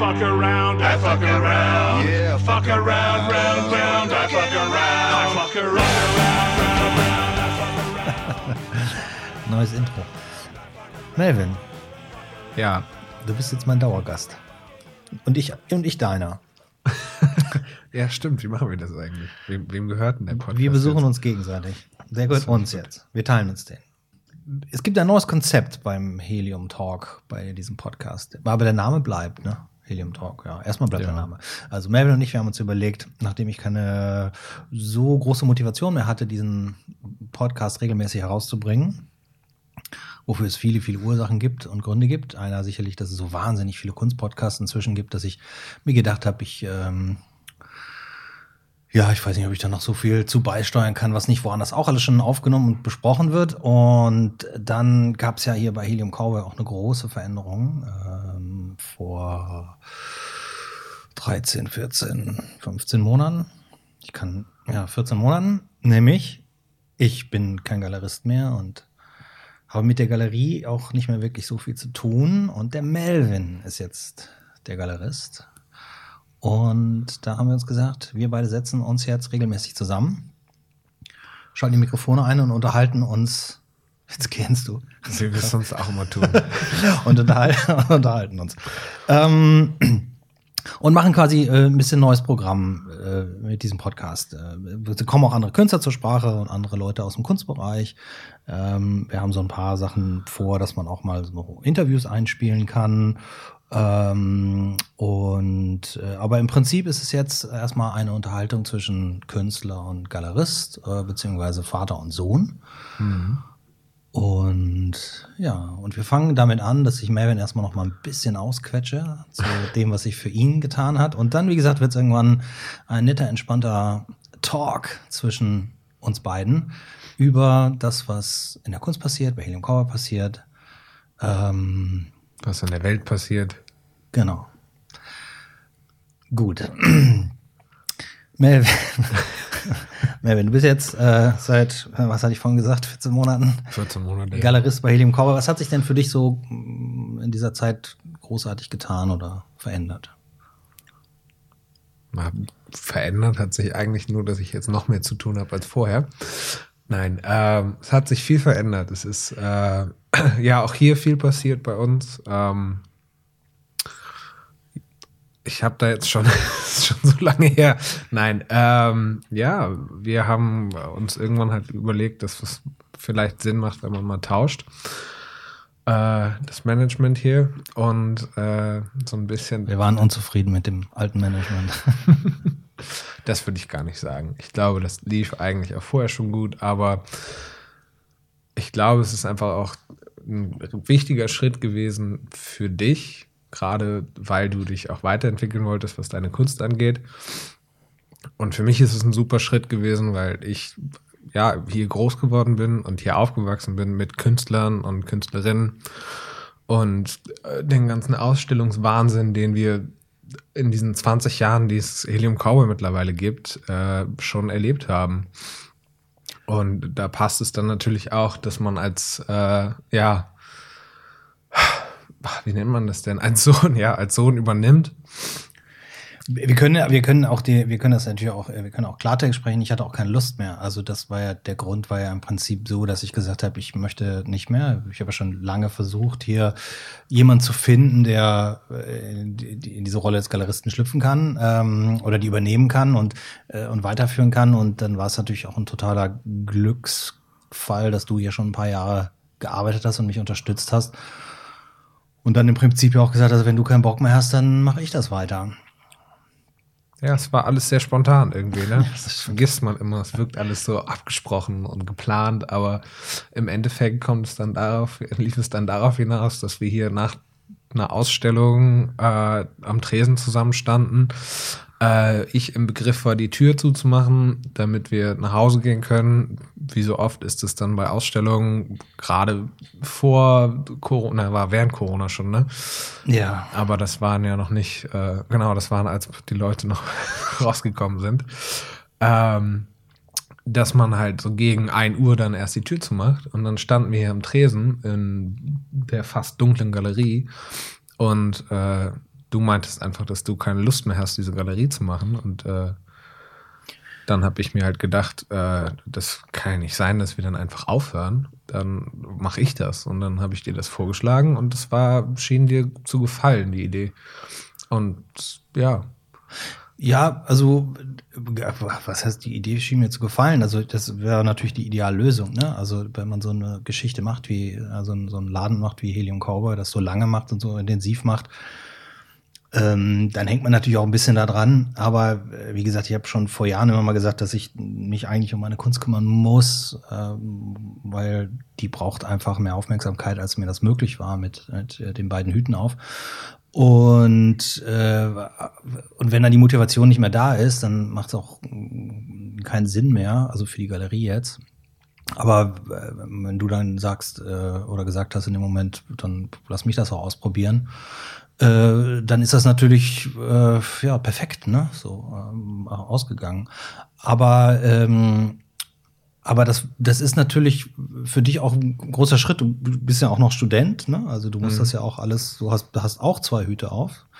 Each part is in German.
around, fuck around, I fuck around. Yeah, fuck around, round, round, I fuck around. I fuck around, round, round, round, I fuck around. Neues Intro. Melvin, Ja. du bist jetzt mein Dauergast. Und ich, und ich deiner. Ja, stimmt. Wie machen wir das eigentlich? Wem, wem gehört denn der Podcast? Wir besuchen jetzt? uns gegenseitig. Der gehört uns jetzt. Wir teilen uns den. Es gibt ein neues Konzept beim Helium Talk, bei diesem Podcast. Aber der Name bleibt, ne? Helium Talk, ja. Erstmal bleibt der Ja. Name. Also Melvin und ich, wir haben uns überlegt, nachdem ich keine so große Motivation mehr hatte, diesen Podcast regelmäßig herauszubringen, wofür es viele, viele Ursachen gibt und Gründe gibt. Einer sicherlich, dass es so wahnsinnig viele Kunstpodcasts inzwischen gibt, dass ich mir gedacht habe, ich ähm, ja, ich weiß nicht, ob ich da noch so viel zu beisteuern kann, was nicht woanders auch alles schon aufgenommen und besprochen wird. Und dann gab es ja hier bei Helium Cowboy auch eine große Veränderung ähm, vor 13, 14, 15 Monaten. Ich kann, ja, 14 Monaten, nämlich ich bin kein Galerist mehr und habe mit der Galerie auch nicht mehr wirklich so viel zu tun. Und der Melvin ist jetzt der Galerist. Und da haben wir uns gesagt, wir beide setzen uns jetzt regelmäßig zusammen, schalten die Mikrofone ein und unterhalten uns. Jetzt kennst du. Wie wir es sonst auch immer tun. und unterhalten, uns. Ähm, und machen quasi äh, ein bisschen neues Programm äh, mit diesem Podcast. Äh, es kommen auch andere Künstler zur Sprache und andere Leute aus dem Kunstbereich. Ähm, wir haben so ein paar Sachen vor, dass man auch mal so Interviews einspielen kann. Ähm, und äh, aber im Prinzip ist es jetzt erstmal eine Unterhaltung zwischen Künstler und Galerist, äh, beziehungsweise Vater und Sohn. Und ja, und wir fangen damit an, dass ich Melvin erstmal noch mal ein bisschen ausquetsche zu dem, was sich für ihn getan hat. Und dann, wie gesagt, wird es irgendwann ein netter, entspannter Talk zwischen uns beiden über das, was in der Kunst passiert, bei Helium Cover passiert. Ähm, Was in der Welt passiert. genau. Gut. Melvin, Melvin, du bist jetzt äh, seit, was hatte ich vorhin gesagt, 14 Monaten 14 Monate. Galerist bei Helium Cowboy. Was hat sich denn für dich so mm, in dieser Zeit großartig getan oder verändert? Mal verändert hat sich eigentlich nur, dass ich jetzt noch mehr zu tun habe als vorher. Nein, ähm, es hat sich viel verändert. Es ist äh, ja auch hier viel passiert bei uns. Ähm, ich habe da jetzt schon, schon so lange her. Nein, ähm, ja, wir haben uns irgendwann halt überlegt, dass es vielleicht Sinn macht, wenn man mal tauscht. Äh, das Management hier und äh, so ein bisschen Wir waren unzufrieden mit dem alten Management. Das würde ich gar nicht sagen. Ich glaube, das lief eigentlich auch vorher schon gut, aber ich glaube, es ist einfach auch ein wichtiger Schritt gewesen für dich, gerade weil du dich auch weiterentwickeln wolltest, was deine Kunst angeht. Und für mich ist es ein super Schritt gewesen, weil ich ja hier groß geworden bin und hier aufgewachsen bin mit Künstlern und Künstlerinnen und äh, den ganzen Ausstellungswahnsinn, den wir in diesen 20 Jahren, die es Helium Cowboy mittlerweile gibt, äh, schon erlebt haben. Und da passt es dann natürlich auch, dass man als, äh, ja, wie nennt man das denn? Als Sohn, ja, als Sohn übernimmt. Wir können, wir können auch die, wir können das natürlich auch, wir können auch Klartext sprechen. Ich hatte auch keine Lust mehr. Also das war ja, der Grund war ja im Prinzip so, dass ich gesagt habe, ich möchte nicht mehr. Ich habe ja schon lange versucht, hier jemanden zu finden, der äh, in diese Rolle des Galeristen schlüpfen kann ähm, oder die übernehmen kann und, äh, und weiterführen kann. Und dann war es natürlich auch ein totaler Glücksfall, dass du hier schon ein paar Jahre gearbeitet hast und mich unterstützt hast. Und dann im Prinzip ja auch gesagt hast, wenn du keinen Bock mehr hast, dann mache ich das weiter. Ja, es war alles sehr spontan irgendwie, ne? Das vergisst man immer. Es wirkt alles so abgesprochen und geplant, aber im Endeffekt kommt es dann darauf, lief es dann darauf hinaus, dass wir hier nach einer Ausstellung äh, am Tresen zusammenstanden. Äh, ich im Begriff war, die Tür zuzumachen, damit wir nach Hause gehen können. Wie so oft ist es dann bei Ausstellungen, gerade vor Corona, war während Corona schon, ne? Ja. Aber das waren ja noch nicht, äh, genau, das waren, als die Leute noch rausgekommen sind. Ähm, dass man halt so gegen 1 Uhr dann erst die Tür zumacht. Und dann standen wir hier am Tresen in der fast dunklen Galerie. Und äh, du meintest einfach, dass du keine Lust mehr hast, diese Galerie zu machen. Und äh, dann habe ich mir halt gedacht, äh, das kann ja nicht sein, dass wir dann einfach aufhören. Dann mache ich das. Und dann habe ich dir das vorgeschlagen und das war, schien dir zu gefallen, die Idee. Und ja. Ja, also was heißt die Idee schien mir zu gefallen? Also das wäre natürlich die Ideallösung, ne? Also wenn man so eine Geschichte macht wie also so einen Laden macht wie Helium Cowboy, das so lange macht und so intensiv macht, ähm, dann hängt man natürlich auch ein bisschen da dran. Aber äh, wie gesagt, ich habe schon vor Jahren immer mal gesagt, dass ich mich eigentlich um meine Kunst kümmern muss, ähm, weil die braucht einfach mehr Aufmerksamkeit, als mir das möglich war mit, mit äh, den beiden Hüten auf. Und, äh, und wenn dann die Motivation nicht mehr da ist, dann macht es auch keinen Sinn mehr, also für die Galerie jetzt. Aber äh, wenn du dann sagst äh, oder gesagt hast in dem Moment, dann lass mich das auch ausprobieren, äh, dann ist das natürlich äh, ja perfekt, ne? So ähm, ausgegangen. Aber ähm, aber das, das ist natürlich für dich auch ein großer Schritt. Du bist ja auch noch Student, ne? Also du musst mhm. das ja auch alles, du hast, hast auch zwei Hüte auf.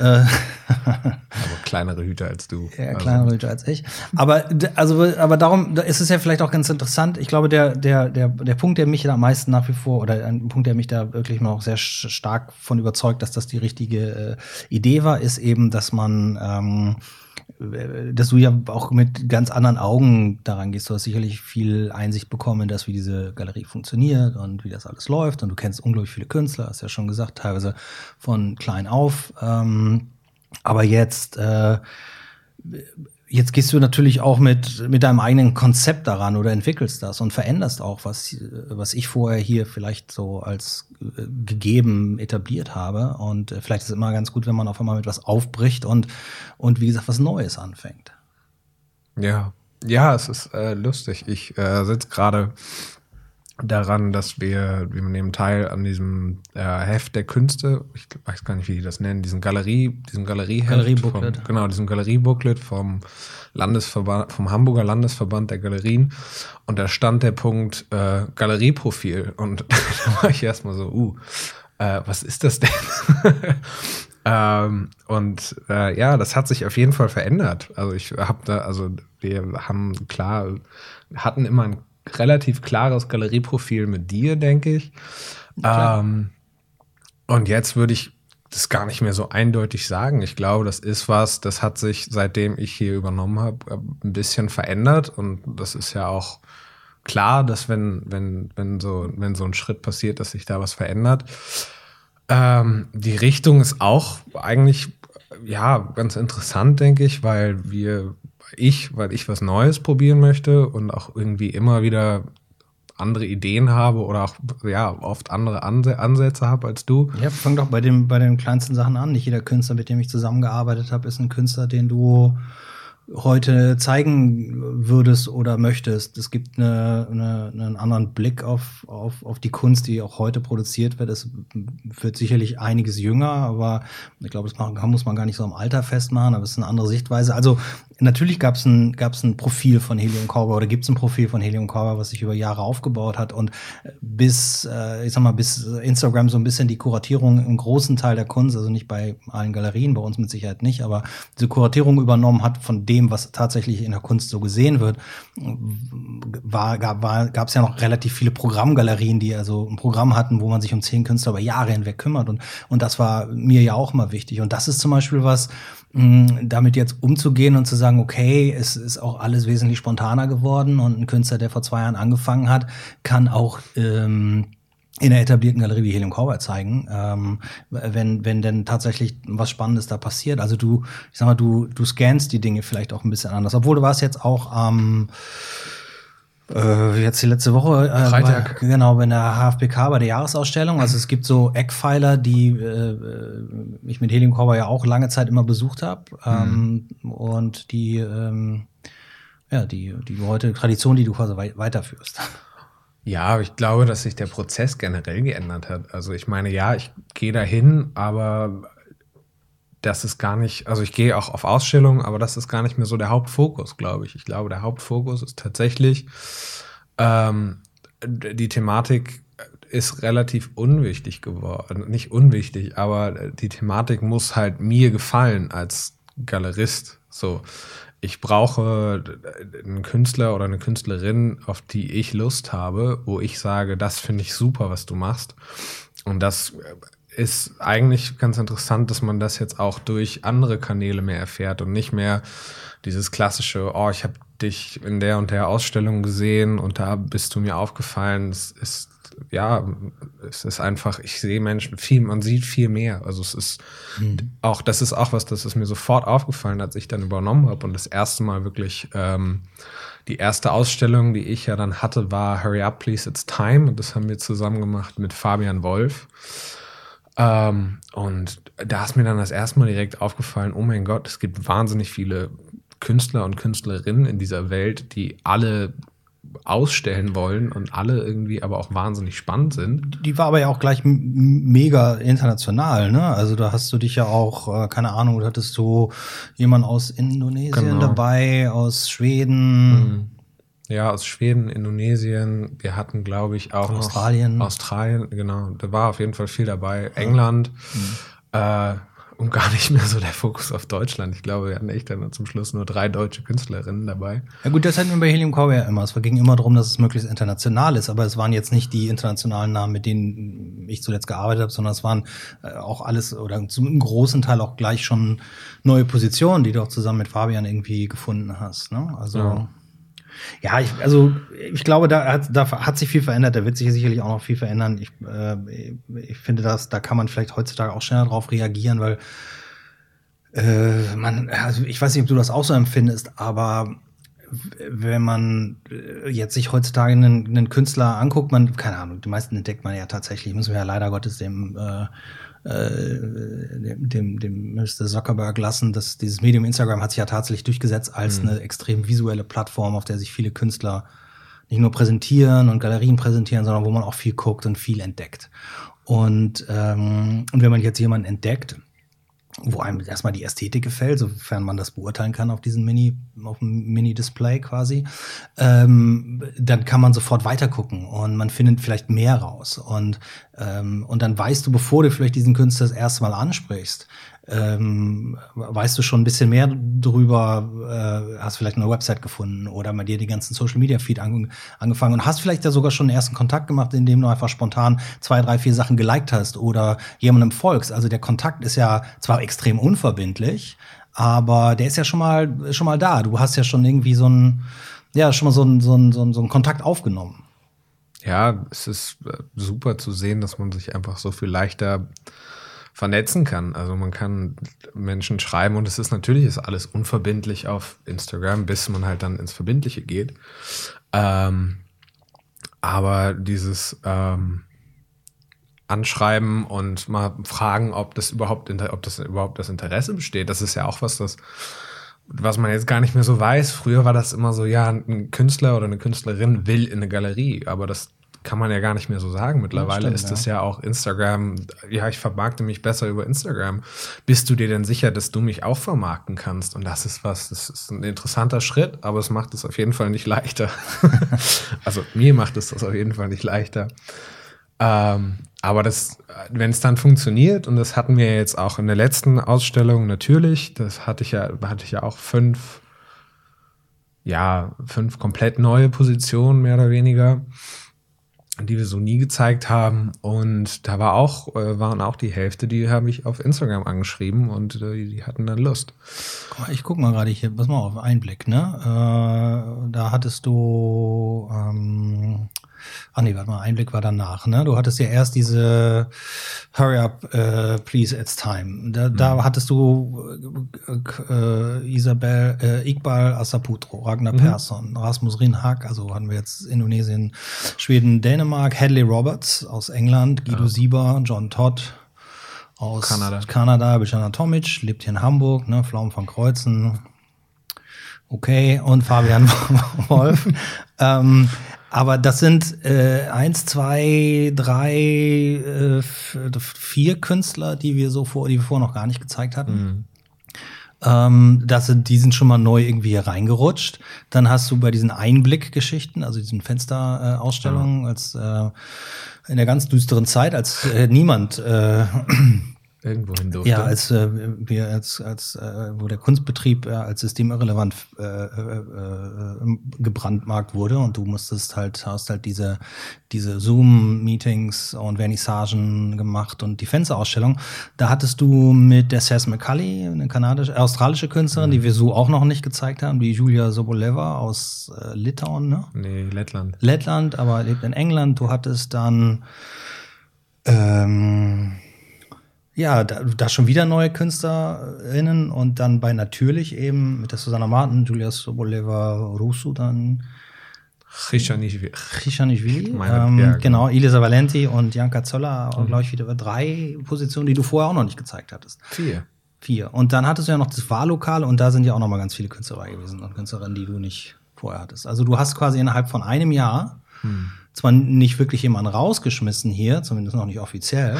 Äh, aber kleinere Hüte als du. Ja, also. kleinere Hüte als ich. Aber also, aber darum da ist es ja vielleicht auch ganz interessant. Ich glaube, der, der, der, der Punkt, der mich da am meisten nach wie vor, oder ein Punkt, der mich da wirklich noch sehr stark von überzeugt, dass das die richtige äh, Idee war, ist eben, dass man ähm, dass du ja auch mit ganz anderen Augen daran gehst. Du hast sicherlich viel Einsicht bekommen in das, wie diese Galerie funktioniert und wie das alles läuft. Und du kennst unglaublich viele Künstler, hast ja schon gesagt, teilweise von klein auf. Ähm, aber jetzt äh, Jetzt gehst du natürlich auch mit, mit deinem eigenen Konzept daran oder entwickelst das und veränderst auch, was, was ich vorher hier vielleicht so als äh, gegeben etabliert habe. Und äh, vielleicht ist es immer ganz gut, wenn man auf einmal mit was aufbricht und, und wie gesagt, was Neues anfängt. Ja, ja, es ist äh, lustig. Ich äh, sitze gerade daran, dass wir, wir nehmen teil an diesem äh, Heft der Künste, ich weiß gar nicht, wie die das nennen, diesen Galerie, diesem Galerieheft. Galeriebooklet. genau, diesem Galeriebooklet vom Landesverband, vom Hamburger Landesverband der Galerien. Und da stand der Punkt äh, Galerieprofil. Und da war ich erstmal so, uh, äh, was ist das denn? ähm, und äh, ja, das hat sich auf jeden Fall verändert. Also ich habe da, also wir haben klar, hatten immer ein relativ klares Galerieprofil mit dir, denke ich. Ähm, und jetzt würde ich das gar nicht mehr so eindeutig sagen. Ich glaube, das ist was, das hat sich, seitdem ich hier übernommen habe, ein bisschen verändert. Und das ist ja auch klar, dass wenn, wenn, wenn, so, wenn so ein Schritt passiert, dass sich da was verändert. Ähm, die Richtung ist auch eigentlich ja ganz interessant, denke ich, weil wir ich, weil ich was Neues probieren möchte und auch irgendwie immer wieder andere Ideen habe oder auch ja oft andere Ansätze habe als du. Ja, fang doch bei dem bei den kleinsten Sachen an. Nicht jeder Künstler, mit dem ich zusammengearbeitet habe, ist ein Künstler, den du heute zeigen würdest oder möchtest. Es gibt eine, eine, einen anderen Blick auf, auf, auf die Kunst, die auch heute produziert wird. Es wird sicherlich einiges jünger, aber ich glaube, das muss man gar nicht so am Alter festmachen, aber es ist eine andere Sichtweise. Also natürlich gab es ein, gab's ein Profil von Helium Cowboy oder gibt es ein Profil von Helium Cowboy, was sich über Jahre aufgebaut hat. Und bis, äh, ich sag mal, bis Instagram so ein bisschen die Kuratierung im großen Teil der Kunst, also nicht bei allen Galerien, bei uns mit Sicherheit nicht, aber diese Kuratierung übernommen hat von dem, was tatsächlich in der Kunst so gesehen wird, war, gab es ja noch relativ viele Programmgalerien, die also ein Programm hatten, wo man sich um zehn Künstler über Jahre hinweg kümmert. Und, und das war mir ja auch mal wichtig. Und das ist zum Beispiel was, damit jetzt umzugehen und zu sagen, okay, es ist auch alles wesentlich spontaner geworden und ein Künstler, der vor zwei Jahren angefangen hat, kann auch ähm, in der etablierten Galerie wie Helium Cowboy zeigen, ähm, wenn, wenn denn tatsächlich was Spannendes da passiert. Also du, ich sag mal, du, du scannst die Dinge vielleicht auch ein bisschen anders. Obwohl du warst jetzt auch am ähm, äh, jetzt die letzte Woche, äh, Freitag. Bei, genau, bei der HFBK, bei der Jahresausstellung. Also es gibt so Eckpfeiler, die äh, ich mit Helium Cowboy ja auch lange Zeit immer besucht habe. Mhm. Ähm, und die, ähm, ja, die, die heute Tradition, die du quasi weiterführst. Ja, aber ich glaube, dass sich der Prozess generell geändert hat. Also ich meine, ja, ich gehe dahin, aber das ist gar nicht, also ich gehe auch auf Ausstellungen, aber das ist gar nicht mehr so der Hauptfokus, glaube ich. Ich glaube, der Hauptfokus ist tatsächlich ähm, die Thematik ist relativ unwichtig geworden. Nicht unwichtig, aber die Thematik muss halt mir gefallen als Galerist. So, ich brauche einen Künstler oder eine Künstlerin, auf die ich Lust habe, wo ich sage, das finde ich super, was du machst. Und das ist eigentlich ganz interessant, dass man das jetzt auch durch andere Kanäle mehr erfährt und nicht mehr dieses klassische, oh, ich habe dich in der und der Ausstellung gesehen und da bist du mir aufgefallen. Es ist ja, es ist einfach, ich sehe Menschen viel, man sieht viel mehr. Also es ist mhm. auch, das ist auch was, das ist mir sofort aufgefallen, als ich dann übernommen habe und das erste Mal wirklich ähm, die erste Ausstellung, die ich ja dann hatte, war Hurry Up, Please, It's Time und das haben wir zusammen gemacht mit Fabian Wolf. Ähm, und da ist mir dann das erste Mal direkt aufgefallen, oh mein Gott, es gibt wahnsinnig viele Künstler und Künstlerinnen in dieser Welt, die alle ausstellen wollen und alle irgendwie aber auch wahnsinnig spannend sind. Die war aber ja auch gleich mega international, ne? Also da hast du dich ja auch, äh, keine Ahnung, da hattest du jemanden aus Indonesien genau. dabei, aus Schweden. Mhm. Ja, aus Schweden, Indonesien. Wir hatten, glaube ich, auch Australien. Australien, genau. Da war auf jeden Fall viel dabei. England. Mhm. Äh, und gar nicht mehr so der Fokus auf Deutschland. Ich glaube, wir hatten echt dann zum Schluss nur drei deutsche Künstlerinnen dabei. Ja gut, das hatten wir bei Helium Core ja immer. Es ging immer darum, dass es möglichst international ist, aber es waren jetzt nicht die internationalen Namen, mit denen ich zuletzt gearbeitet habe, sondern es waren äh, auch alles oder zum großen Teil auch gleich schon neue Positionen, die du auch zusammen mit Fabian irgendwie gefunden hast. Ne? Also ja. Ja, ich, also ich glaube, da hat, da hat sich viel verändert. Da wird sich sicherlich auch noch viel verändern. Ich, äh, ich finde, dass da kann man vielleicht heutzutage auch schneller drauf reagieren, weil äh, man, also ich weiß nicht, ob du das auch so empfindest, aber wenn man äh, jetzt sich heutzutage einen, einen Künstler anguckt, man, keine Ahnung, die meisten entdeckt man ja tatsächlich, müssen wir ja leider Gottes dem äh, äh, dem, dem Mr. Zuckerberg lassen. dass dieses Medium Instagram hat sich ja tatsächlich durchgesetzt als mhm. eine extrem visuelle Plattform, auf der sich viele Künstler nicht nur präsentieren und Galerien präsentieren, sondern wo man auch viel guckt und viel entdeckt. Und, ähm, und wenn man jetzt jemanden entdeckt, wo einem erstmal die Ästhetik gefällt, sofern man das beurteilen kann auf diesem Mini, auf dem Mini-Display quasi, ähm, dann kann man sofort weitergucken und man findet vielleicht mehr raus. Und, ähm, und dann weißt du, bevor du vielleicht diesen Künstler das erste Mal ansprichst, ähm, weißt du schon ein bisschen mehr drüber, äh, hast vielleicht eine Website gefunden oder mal dir die ganzen Social Media Feed an, angefangen und hast vielleicht ja sogar schon einen ersten Kontakt gemacht, indem du einfach spontan zwei, drei, vier Sachen geliked hast oder jemandem folgst. Also der Kontakt ist ja zwar extrem unverbindlich, aber der ist ja schon mal, schon mal da. Du hast ja schon irgendwie so ein, ja, schon mal so ein, so ein, so ein, so ein Kontakt aufgenommen. Ja, es ist äh, super zu sehen, dass man sich einfach so viel leichter vernetzen kann. Also man kann Menschen schreiben und es ist natürlich ist alles unverbindlich auf Instagram, bis man halt dann ins Verbindliche geht. Ähm, aber dieses ähm, Anschreiben und mal fragen, ob das überhaupt, ob das überhaupt das Interesse besteht, das ist ja auch was, das was man jetzt gar nicht mehr so weiß. Früher war das immer so, ja, ein Künstler oder eine Künstlerin will in eine Galerie, aber das kann man ja gar nicht mehr so sagen. Mittlerweile stimmt, ist es ja. ja auch Instagram, ja, ich vermarkte mich besser über Instagram. Bist du dir denn sicher, dass du mich auch vermarkten kannst? Und das ist was, das ist ein interessanter Schritt, aber es macht es auf jeden Fall nicht leichter. also mir macht es das auf jeden Fall nicht leichter. Ähm, aber das, wenn es dann funktioniert, und das hatten wir jetzt auch in der letzten Ausstellung natürlich, das hatte ich ja, hatte ich ja auch fünf, ja, fünf komplett neue Positionen, mehr oder weniger die wir so nie gezeigt haben. Und da war auch, äh, waren auch die Hälfte, die habe ich auf Instagram angeschrieben und äh, die hatten dann Lust. Ich guck mal gerade hier, pass mal auf, Einblick, ne? Äh, da hattest du ähm, Ah nee, warte mal, Einblick war danach, ne? Du hattest ja erst diese Hurry up, uh, please, it's time. Da, mhm. da hattest du äh, äh, Isabel, äh, Iqbal Asaputro, Ragnar mhm. Persson, Rasmus Rinhag, also hatten wir jetzt Indonesien, Schweden, Dänemark, Hadley Roberts aus England, Guido ja. Sieber, John Todd aus Kanada, Kanada Bichana Tomic, lebt hier in Hamburg, ne? Pflaumen von Kreuzen, Okay, und Fabian Wolf. ähm, aber das sind äh, eins, zwei, drei, äh, vier Künstler, die wir so vor, die wir vorher noch gar nicht gezeigt hatten. Mhm. Ähm, das, die sind schon mal neu irgendwie hier reingerutscht. Dann hast du bei diesen Einblickgeschichten, also diesen Fensterausstellungen, äh, als äh, in der ganz düsteren Zeit, als äh, niemand äh, irgendwo hin durfte. Ja, als äh, wir als, als äh, wo der Kunstbetrieb äh, als systemirrelevant äh, äh, äh, gebrandmarkt wurde und du musstest halt, hast halt diese, diese Zoom-Meetings und Vernissagen gemacht und die Fensterausstellung. Da hattest du mit der Sess McCulley, eine kanadische, australische Künstlerin, mhm. die wir so auch noch nicht gezeigt haben, die Julia Soboleva aus äh, Litauen, ne? Nee, Lettland. Lettland, aber lebt in England. Du hattest dann ähm, ja, da, da schon wieder neue KünstlerInnen und dann bei Natürlich eben mit der Susanna Martin, Julia Soboleva Rusu dann. Chichanishvili. Chichanishvili. Ähm, ja, genau. genau, Elisa Valenti und Janka Zoller, mhm. glaube ich, wieder drei Positionen, die du vorher auch noch nicht gezeigt hattest. Vier. Vier. Und dann hattest du ja noch das Wahllokal und da sind ja auch noch mal ganz viele Künstler gewesen und Künstlerinnen, die du nicht vorher hattest. Also du hast quasi innerhalb von einem Jahr hm zwar nicht wirklich jemanden rausgeschmissen hier, zumindest noch nicht offiziell,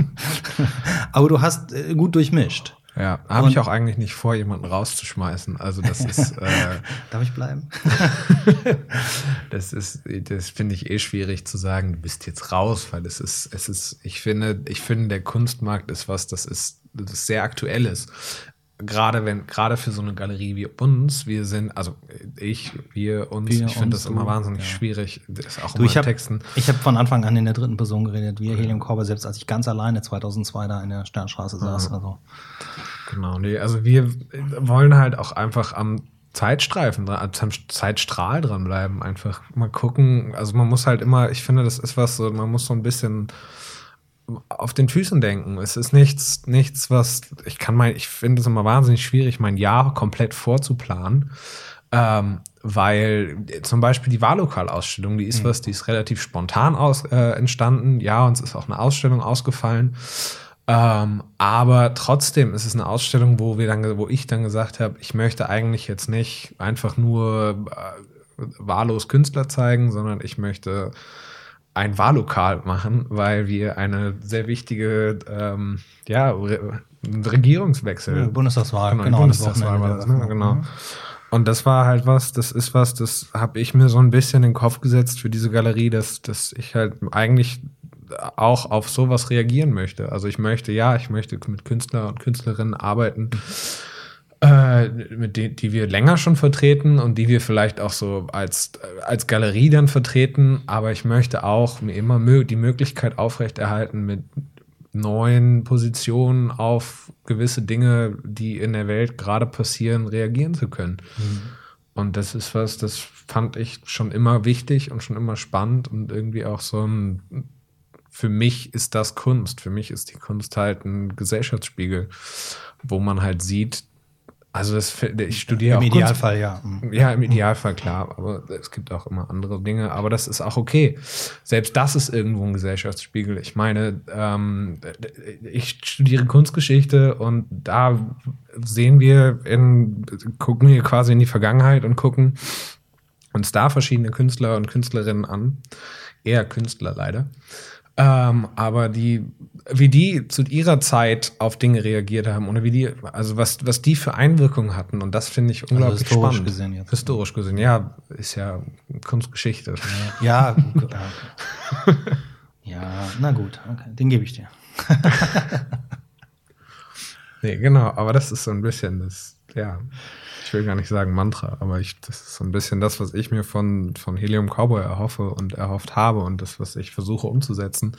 aber du hast äh, gut durchmischt. Ja, habe ich auch eigentlich nicht vor, jemanden rauszuschmeißen. Also das ist. Äh, Darf ich bleiben? das ist, das finde ich eh schwierig zu sagen. Du bist jetzt raus, weil es ist, es ist. Ich finde, ich finde, der Kunstmarkt ist was, das ist, das ist sehr aktuelles gerade wenn, gerade für so eine Galerie wie uns, wir sind, also ich, wir, uns, wir, ich finde das immer wahnsinnig ja. schwierig, das auch du, ich hab, Texten. Ich habe von Anfang an in der dritten Person geredet, wir, Helium Korber, selbst als ich ganz alleine 2002 da in der Sternstraße saß. Also. Genau, nee, also wir wollen halt auch einfach am Zeitstreifen, am Zeitstrahl dranbleiben, einfach mal gucken, also man muss halt immer, ich finde, das ist was so, man muss so ein bisschen auf den Füßen denken. Es ist nichts, nichts, was ich kann mein, ich finde es immer wahnsinnig schwierig, mein Jahr komplett vorzuplanen. Ähm, weil zum Beispiel die Wahllokalausstellung, die ist mhm. was, die ist relativ spontan aus, äh, entstanden. Ja, uns ist auch eine Ausstellung ausgefallen. Ähm, aber trotzdem ist es eine Ausstellung, wo wir dann, wo ich dann gesagt habe, ich möchte eigentlich jetzt nicht einfach nur äh, wahllos Künstler zeigen, sondern ich möchte ein Wahllokal machen, weil wir eine sehr wichtige ähm, ja, Re Regierungswechsel. Ja, Bundestagswahl, genau. genau Bundestagswahl war das, ne? genau. Und das war halt was, das ist was, das habe ich mir so ein bisschen in den Kopf gesetzt für diese Galerie, dass, dass ich halt eigentlich auch auf sowas reagieren möchte. Also ich möchte, ja, ich möchte mit Künstler und Künstlerinnen arbeiten, äh, mit denen, die wir länger schon vertreten und die wir vielleicht auch so als, als Galerie dann vertreten. Aber ich möchte auch mir immer mö die Möglichkeit aufrechterhalten, mit neuen Positionen auf gewisse Dinge, die in der Welt gerade passieren, reagieren zu können. Mhm. Und das ist was, das fand ich schon immer wichtig und schon immer spannend und irgendwie auch so ein, für mich ist das Kunst. Für mich ist die Kunst halt ein Gesellschaftsspiegel, wo man halt sieht, also das, ich studiere Im auch Idealfall, ja. Mhm. Ja, im Idealfall, klar. Aber es gibt auch immer andere Dinge. Aber das ist auch okay. Selbst das ist irgendwo ein Gesellschaftsspiegel. Ich meine, ähm, ich studiere Kunstgeschichte und da sehen wir in, gucken wir quasi in die Vergangenheit und gucken uns da verschiedene Künstler und Künstlerinnen an. Eher Künstler leider. Ähm, aber die, wie die zu ihrer Zeit auf Dinge reagiert haben oder wie die, also was, was die für Einwirkungen hatten und das finde ich also unglaublich also historisch spannend. Gesehen jetzt. Historisch gesehen, ja, ist ja Kunstgeschichte. Ja, ja, ja na gut, okay, den gebe ich dir. nee, genau, aber das ist so ein bisschen das, ja ich will gar nicht sagen Mantra, aber ich, das ist so ein bisschen das, was ich mir von, von Helium Cowboy erhoffe und erhofft habe und das, was ich versuche umzusetzen.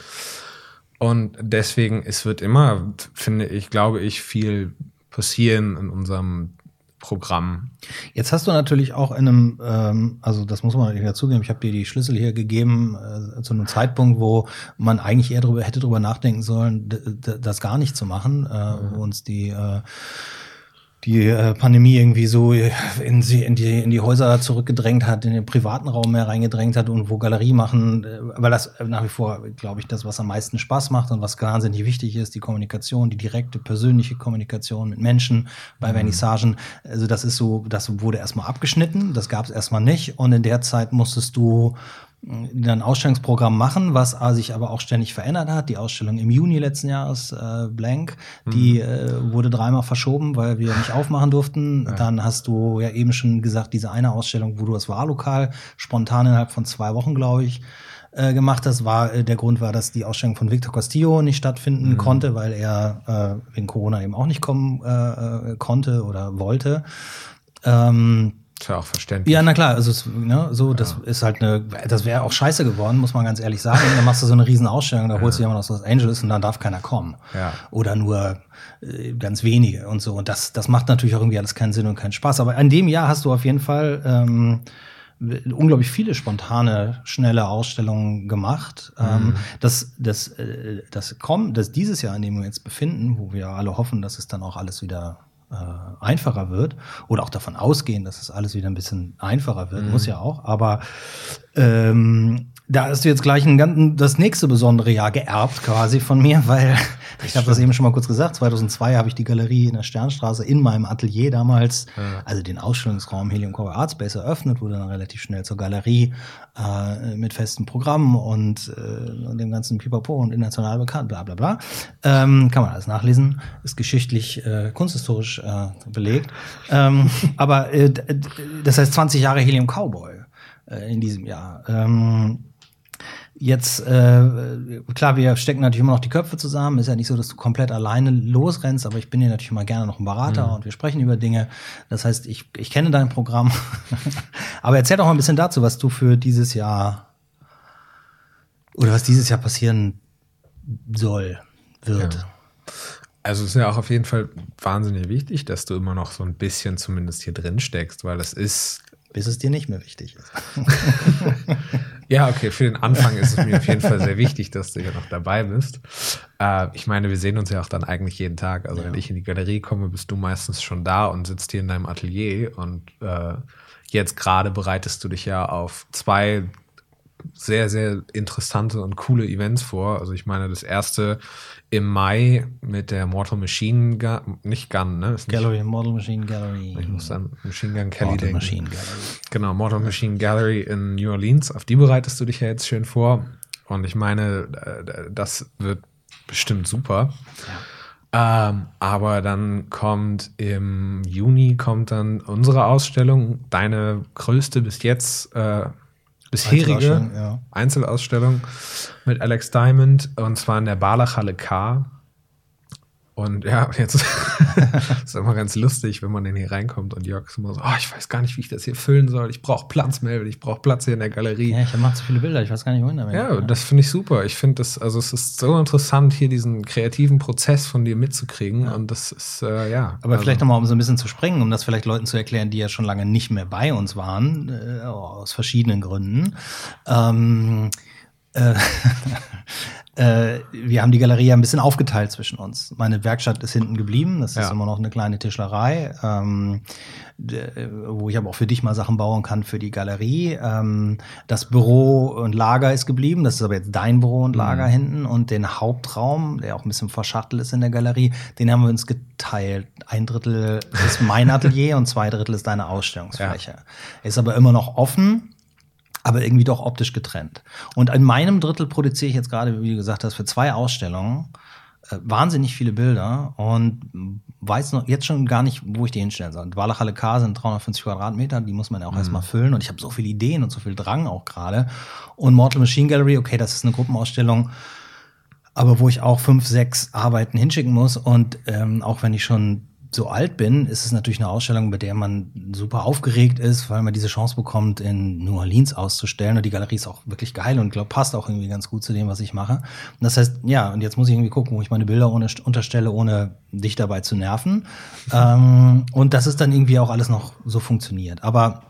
Und deswegen, es wird immer, finde ich, glaube ich, viel passieren in unserem Programm. Jetzt hast du natürlich auch in einem, ähm, also das muss man natürlich dazugeben, ich habe dir die Schlüssel hier gegeben äh, zu einem Zeitpunkt, wo man eigentlich eher darüber hätte drüber nachdenken sollen, das gar nicht zu machen, äh, mhm. wo uns die äh, die äh, Pandemie irgendwie so in, sie, in, die, in die Häuser zurückgedrängt hat, in den privaten Raum mehr reingedrängt hat und wo Galerie machen, äh, weil das nach wie vor, glaube ich, das, was am meisten Spaß macht und was wahnsinnig wichtig ist, die Kommunikation, die direkte persönliche Kommunikation mit Menschen bei mhm. Vernissagen. Also das ist so, das wurde erstmal abgeschnitten, das gab es erstmal nicht und in der Zeit musstest du ein Ausstellungsprogramm machen, was äh, sich aber auch ständig verändert hat. Die Ausstellung im Juni letzten Jahres, äh, Blank, die äh, wurde dreimal verschoben, weil wir nicht aufmachen durften. Dann hast du ja eben schon gesagt, diese eine Ausstellung, wo du das Wahllokal spontan innerhalb von zwei Wochen, glaube ich, äh, gemacht hast, war äh, der Grund war, dass die Ausstellung von Victor Castillo nicht stattfinden konnte, weil er äh, wegen Corona eben auch nicht kommen äh, äh, konnte oder wollte. Ähm, Ist ja auch verständlich. ja, na klar, also ne, so, das ist halt eine, das wäre auch scheiße geworden, muss man ganz ehrlich sagen. Dann machst du so eine riesen Ausstellung, da holst du jemanden aus Los Angeles und dann darf keiner kommen. Ja. Oder nur äh, ganz wenige und so. Und das, das macht natürlich auch irgendwie alles keinen Sinn und keinen Spaß. Aber in dem Jahr hast du auf jeden Fall ähm, unglaublich viele spontane, schnelle Ausstellungen gemacht. Ähm, das, das, äh, das kommt, das dieses Jahr, in dem wir uns befinden, wo wir alle hoffen, dass es dann auch alles wieder äh, einfacher wird oder auch davon ausgehen, dass es alles wieder ein bisschen einfacher wird, muss ja auch. Aber ähm, da hast du jetzt gleich ein, ganz- das nächste besondere Jahr geerbt quasi von mir, weil ich habe das eben schon mal kurz gesagt. 2002 habe ich die Galerie in der Sternstraße in meinem Atelier damals, also den Ausstellungsraum Helium Core Art Space eröffnet, wurde dann relativ schnell zur Galerie äh, mit festem Programm und, äh, dem ganzen Pipapo und international bekannt, bla bla bla. Ähm, kann man alles nachlesen, ist geschichtlich, äh, kunsthistorisch äh, belegt. Ähm, aber äh, das heißt 20 Jahre Helium Cowboy äh, in diesem Jahr. Ähm, Jetzt, äh, klar, wir stecken natürlich immer noch die Köpfe zusammen. Ist ja nicht so, dass du komplett alleine losrennst, aber ich bin hier natürlich immer gerne noch ein Berater und wir sprechen über Dinge. Das heißt, ich, ich kenne dein Programm. aber erzähl doch mal ein bisschen dazu, was du für dieses Jahr oder was dieses Jahr passieren soll, wird. Ja. Also es ist ja auch auf jeden Fall wahnsinnig wichtig, dass du immer noch so ein bisschen zumindest hier drin steckst, weil das ist Bis es dir nicht mehr wichtig ist. Ja, okay, für den Anfang ist es mir auf jeden Fall sehr wichtig, dass du hier noch dabei bist. Äh, ich meine, wir sehen uns ja auch dann eigentlich jeden Tag. Also wenn ich in die Galerie komme, bist du meistens schon da und sitzt hier in deinem Atelier. Und äh, jetzt gerade bereitest du dich ja auf zwei sehr, sehr interessante und coole Events vor. Also ich meine, das erste im Mai mit der Mortal Machine Gun, nicht Gun, ne? Ist nicht, Gallery, Model Machine Gallery. ich muss an Machine Gun Kelly Mortal denken. Machine Gallery. Genau, Mortal Machine Gallery in New Orleans. Auf die bereitest du dich ja jetzt schön vor. Und ich meine, äh, das wird bestimmt super. Ähm, aber dann kommt im Juni kommt dann unsere Ausstellung, deine größte bis jetzt äh, bisherige Einzelausstellung, ja. Einzelausstellung mit Alex Diamond und zwar in der Barlachhalle K. Und ja, jetzt ist immer ganz lustig, wenn man denn hier reinkommt und Jörg ist immer so, oh, ich weiß gar nicht, wie ich das hier füllen soll. Ich brauche Platz, Melvin, ich brauche Platz hier in der Galerie. Ja, ich mache zu viele Bilder, ich weiß gar nicht, wohin damit. Ja, das finde ich super. Ich finde das, also es ist so interessant, hier diesen kreativen Prozess von dir mitzukriegen. Und das ist, äh, ja. Aber also, vielleicht nochmal, um so ein bisschen zu springen, um das vielleicht Leuten zu erklären, die ja schon lange nicht mehr bei uns waren, äh, aus verschiedenen Gründen. Ähm, äh, äh, wir haben die Galerie ja ein bisschen aufgeteilt zwischen uns. Meine Werkstatt ist hinten geblieben, das ist Ja. immer noch eine kleine Tischlerei, ähm, wo ich aber auch für dich mal Sachen bauen kann für die Galerie. Ähm, das Büro und Lager ist geblieben, das ist aber jetzt dein Büro und Lager hinten und den Hauptraum, der auch ein bisschen verschachtelt ist in der Galerie, den haben wir uns geteilt. Ein Drittel ist mein Atelier und zwei Drittel ist deine Ausstellungsfläche. Ist aber immer noch offen aber irgendwie doch optisch getrennt. Und in meinem Drittel produziere ich jetzt gerade, wie du gesagt hast, für zwei Ausstellungen äh, wahnsinnig viele Bilder und weiß noch jetzt schon gar nicht, wo ich die hinstellen soll. Walachhalle K sind 350 Quadratmeter, die muss man ja auch erstmal füllen und ich habe so viele Ideen und so viel Drang auch gerade. Und Mortal Machine Gallery, okay, das ist eine Gruppenausstellung, aber wo ich auch fünf, sechs Arbeiten hinschicken muss. Und ähm, auch wenn ich schon so alt bin, ist es natürlich eine Ausstellung, bei der man super aufgeregt ist, weil man diese Chance bekommt, in New Orleans auszustellen. Und die Galerie ist auch wirklich geil und glaube, passt auch irgendwie ganz gut zu dem, was ich mache. Und das heißt, ja, und jetzt muss ich irgendwie gucken, wo ich meine Bilder ohne, unterstelle, ohne dich dabei zu nerven. ähm, und dass es dann irgendwie auch alles noch so funktioniert. Aber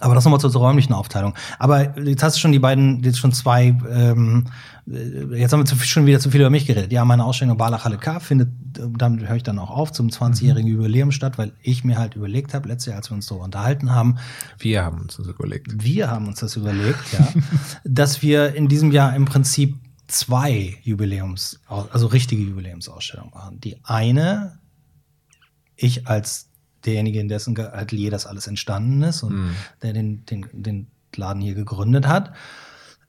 aber das nochmal zur, zur räumlichen Aufteilung. Aber jetzt hast du schon die beiden, jetzt schon zwei, ähm, äh, jetzt haben wir zu, schon wieder zu viel über mich geredet. Ja, meine Ausstellung Barlachhalle K findet, äh, damit höre ich dann auch auf, zum 20-jährigen Jubiläum statt, weil ich mir halt überlegt habe, letztes Jahr, als wir uns darüber unterhalten haben, wir haben uns das überlegt. wir haben uns das überlegt, ja, dass wir in diesem Jahr im Prinzip zwei Jubiläums, also richtige Jubiläumsausstellungen machen. Die eine, ich als derjenige, in dessen Atelier das alles entstanden ist und der den, den, den Laden hier gegründet hat.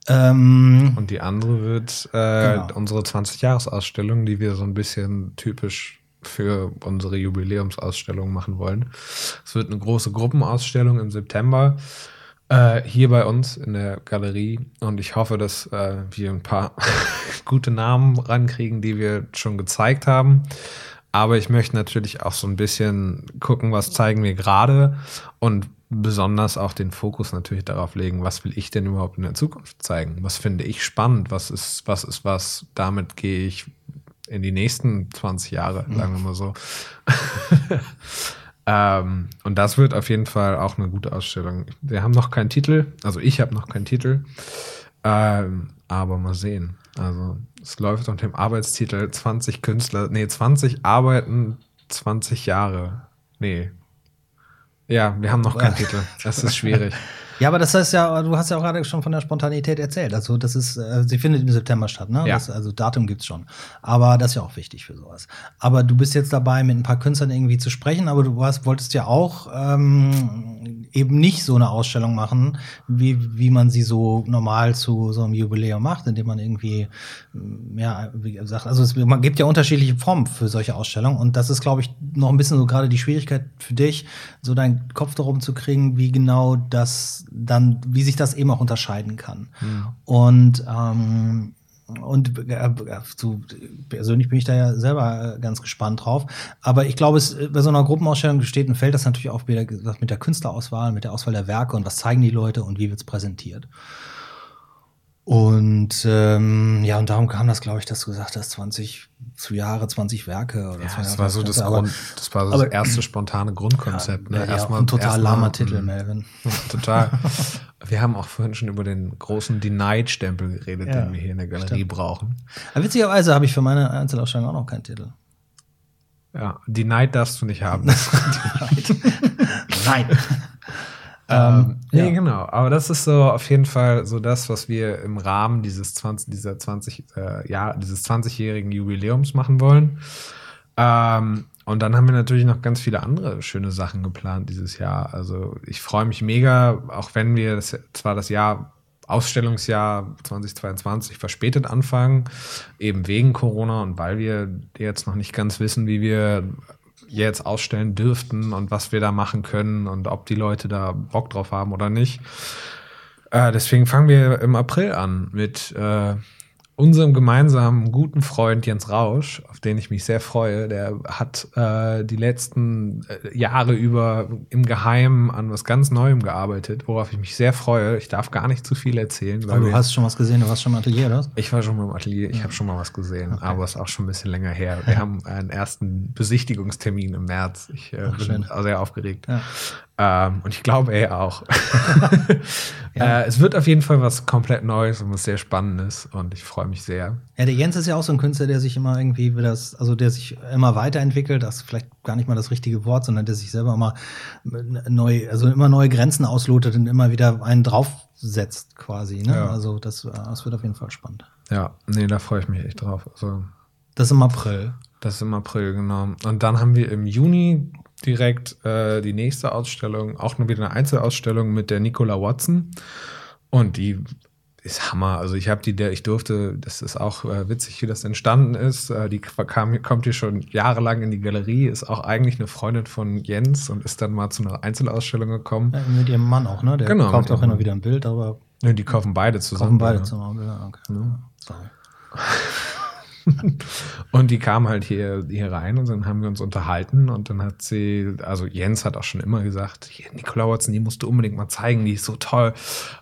Ähm, Und die andere wird äh, Genau. unsere 20-Jahres-Ausstellung, die wir so ein bisschen typisch für unsere Jubiläumsausstellung machen wollen. Es wird eine große Gruppenausstellung im September äh, hier bei uns in der Galerie. Und ich hoffe, dass äh, wir ein paar gute Namen rankriegen, die wir schon gezeigt haben. Aber ich möchte natürlich auch so ein bisschen gucken, was zeigen wir gerade und besonders auch den Fokus natürlich darauf legen, was will ich denn überhaupt in der Zukunft zeigen? Was finde ich spannend? Was ist, was ist was? Damit gehe ich in die nächsten 20 Jahre, sagen wir mal so. ähm, und das wird auf jeden Fall auch eine gute Ausstellung. Wir haben noch keinen Titel, also ich habe noch keinen Titel, ähm, aber mal sehen. Also es läuft unter dem Arbeitstitel 20 Künstler, nee, 20 Arbeiten, 20 Jahre. Nee. Ja, wir haben noch keinen Titel. Das ist schwierig. Ja, aber das heißt ja, du hast ja auch gerade schon von der Spontanität erzählt. Also das ist, äh, sie findet im September statt, ne? Ja. Das, also Datum gibt's schon. Aber das ist ja auch wichtig für sowas. Aber du bist jetzt dabei, mit ein paar Künstlern irgendwie zu sprechen, aber du hast, wolltest ja auch ähm, eben nicht so eine Ausstellung machen, wie, wie man sie so normal zu so einem Jubiläum macht, indem man irgendwie, ähm, ja, wie gesagt, also es, man gibt ja unterschiedliche Formen für solche Ausstellungen und das ist, glaube ich, noch ein bisschen so gerade die Schwierigkeit für dich, so deinen Kopf darum zu kriegen, wie genau das dann, wie sich das eben auch unterscheiden kann. Und ähm, und äh, so, persönlich bin ich da ja selber äh, ganz gespannt drauf. Aber ich glaube, es, bei so einer Gruppenausstellung steht und fällt das natürlich auch wieder mit der Künstlerauswahl, mit der Auswahl der Werke und was zeigen die Leute und wie wird's präsentiert. Und ähm, ja, und darum kam das, glaube ich, dass du gesagt hast, 20 zu Jahre, 20 Werke oder Ja, 20 das war so das, aber- Grund, das, war so aber- das erste spontane Grundkonzept. Ja, ne? ja, Erstmal- ein total erstmal- lahmer Titel, Mhm. Melvin. Total. Wir haben auch vorhin schon über den großen Denied-Stempel geredet, Ja, den wir hier in der Galerie stimmt. brauchen. Aber witzigerweise habe ich für meine Einzelausstellung auch noch keinen Titel. Ja, Denied darfst du nicht haben. Nein. ähm, nee, ja. genau. Aber das ist so auf jeden Fall so das, was wir im Rahmen dieses 20, dieser 20, äh, ja, dieses 20-jährigen Jubiläums machen wollen. Ähm, und dann haben wir natürlich noch ganz viele andere schöne Sachen geplant dieses Jahr. Also ich freue mich mega, auch wenn wir das, zwar das Jahr Ausstellungsjahr 2022 verspätet anfangen, eben wegen Corona und weil wir jetzt noch nicht ganz wissen, wie wir jetzt ausstellen dürften und was wir da machen können und ob die Leute da Bock drauf haben oder nicht. Äh, deswegen fangen wir im April an mit äh, unserem gemeinsamen guten Freund Jens Rausch, auf den ich mich sehr freue. Der hat äh, die letzten äh, Jahre über im Geheimen an was ganz Neuem gearbeitet, worauf ich mich sehr freue. Ich darf gar nicht zu viel erzählen. Aber du hast schon was gesehen, du warst schon im Atelier, oder? was? ich war schon mal im Atelier, ich habe schon mal was gesehen, aber es ist auch schon ein bisschen länger her. Wir haben einen ersten Besichtigungstermin im März. Ich äh, bin schön. sehr aufgeregt. Ja. Ähm, und ich glaube, er auch. äh, es wird auf jeden Fall was komplett Neues und was sehr Spannendes und ich freue mich sehr. Ja, der Jens ist ja auch so ein Künstler, der sich immer irgendwie das, also der sich immer weiterentwickelt. Das ist vielleicht gar nicht mal das richtige Wort, sondern der sich selber immer neu, also immer neue Grenzen auslotet und immer wieder einen draufsetzt quasi. Ne? Ja. Also das, äh, das wird auf jeden Fall spannend. Ja, nee, da freue ich mich echt drauf. Also, Das ist im April. das ist im April, genau. Und dann haben wir im Juni direkt äh, die nächste Ausstellung, auch nur wieder eine Einzelausstellung mit der Nicola Watson. Und die ist Hammer. Also ich habe die, der ich durfte, das ist auch äh, witzig, wie das entstanden ist. Äh, die kam, kommt hier schon jahrelang in die Galerie, ist auch eigentlich eine Freundin von Jens und ist dann mal zu einer Einzelausstellung gekommen. Ja, mit ihrem Mann auch, ne? Der Genau, kauft auch immer wieder ein Bild, aber Ja, die kaufen beide zusammen. kaufen beide ja. zusammen. Bilder. Okay. Sorry. Und die kam halt hier, hier rein und dann haben wir uns unterhalten und dann hat sie, also Jens hat auch schon immer gesagt, hier, Nicola Watson, die musst du unbedingt mal zeigen, die ist so toll.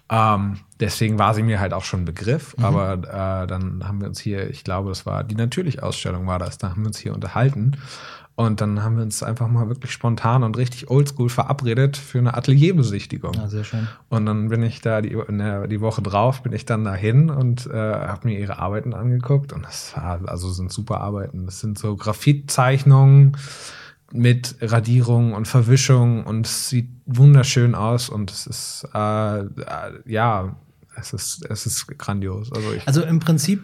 Ähm, deswegen war sie mir halt auch schon ein Begriff, aber äh, dann haben wir uns hier, ich glaube, das war die Natürlich-Ausstellung war das, da haben wir uns hier unterhalten und dann haben wir uns einfach mal wirklich spontan und richtig oldschool verabredet für eine Atelierbesichtigung. Ja, sehr schön. Und dann bin ich da die, die Woche drauf, bin ich dann dahin und äh, habe mir ihre Arbeiten angeguckt. Und das war, also sind super Arbeiten. Das sind so Graphitzeichnungen mit Radierung und Verwischung und es sieht wunderschön aus und es ist, äh, äh, ja, es ist, es ist grandios. Also Also im Prinzip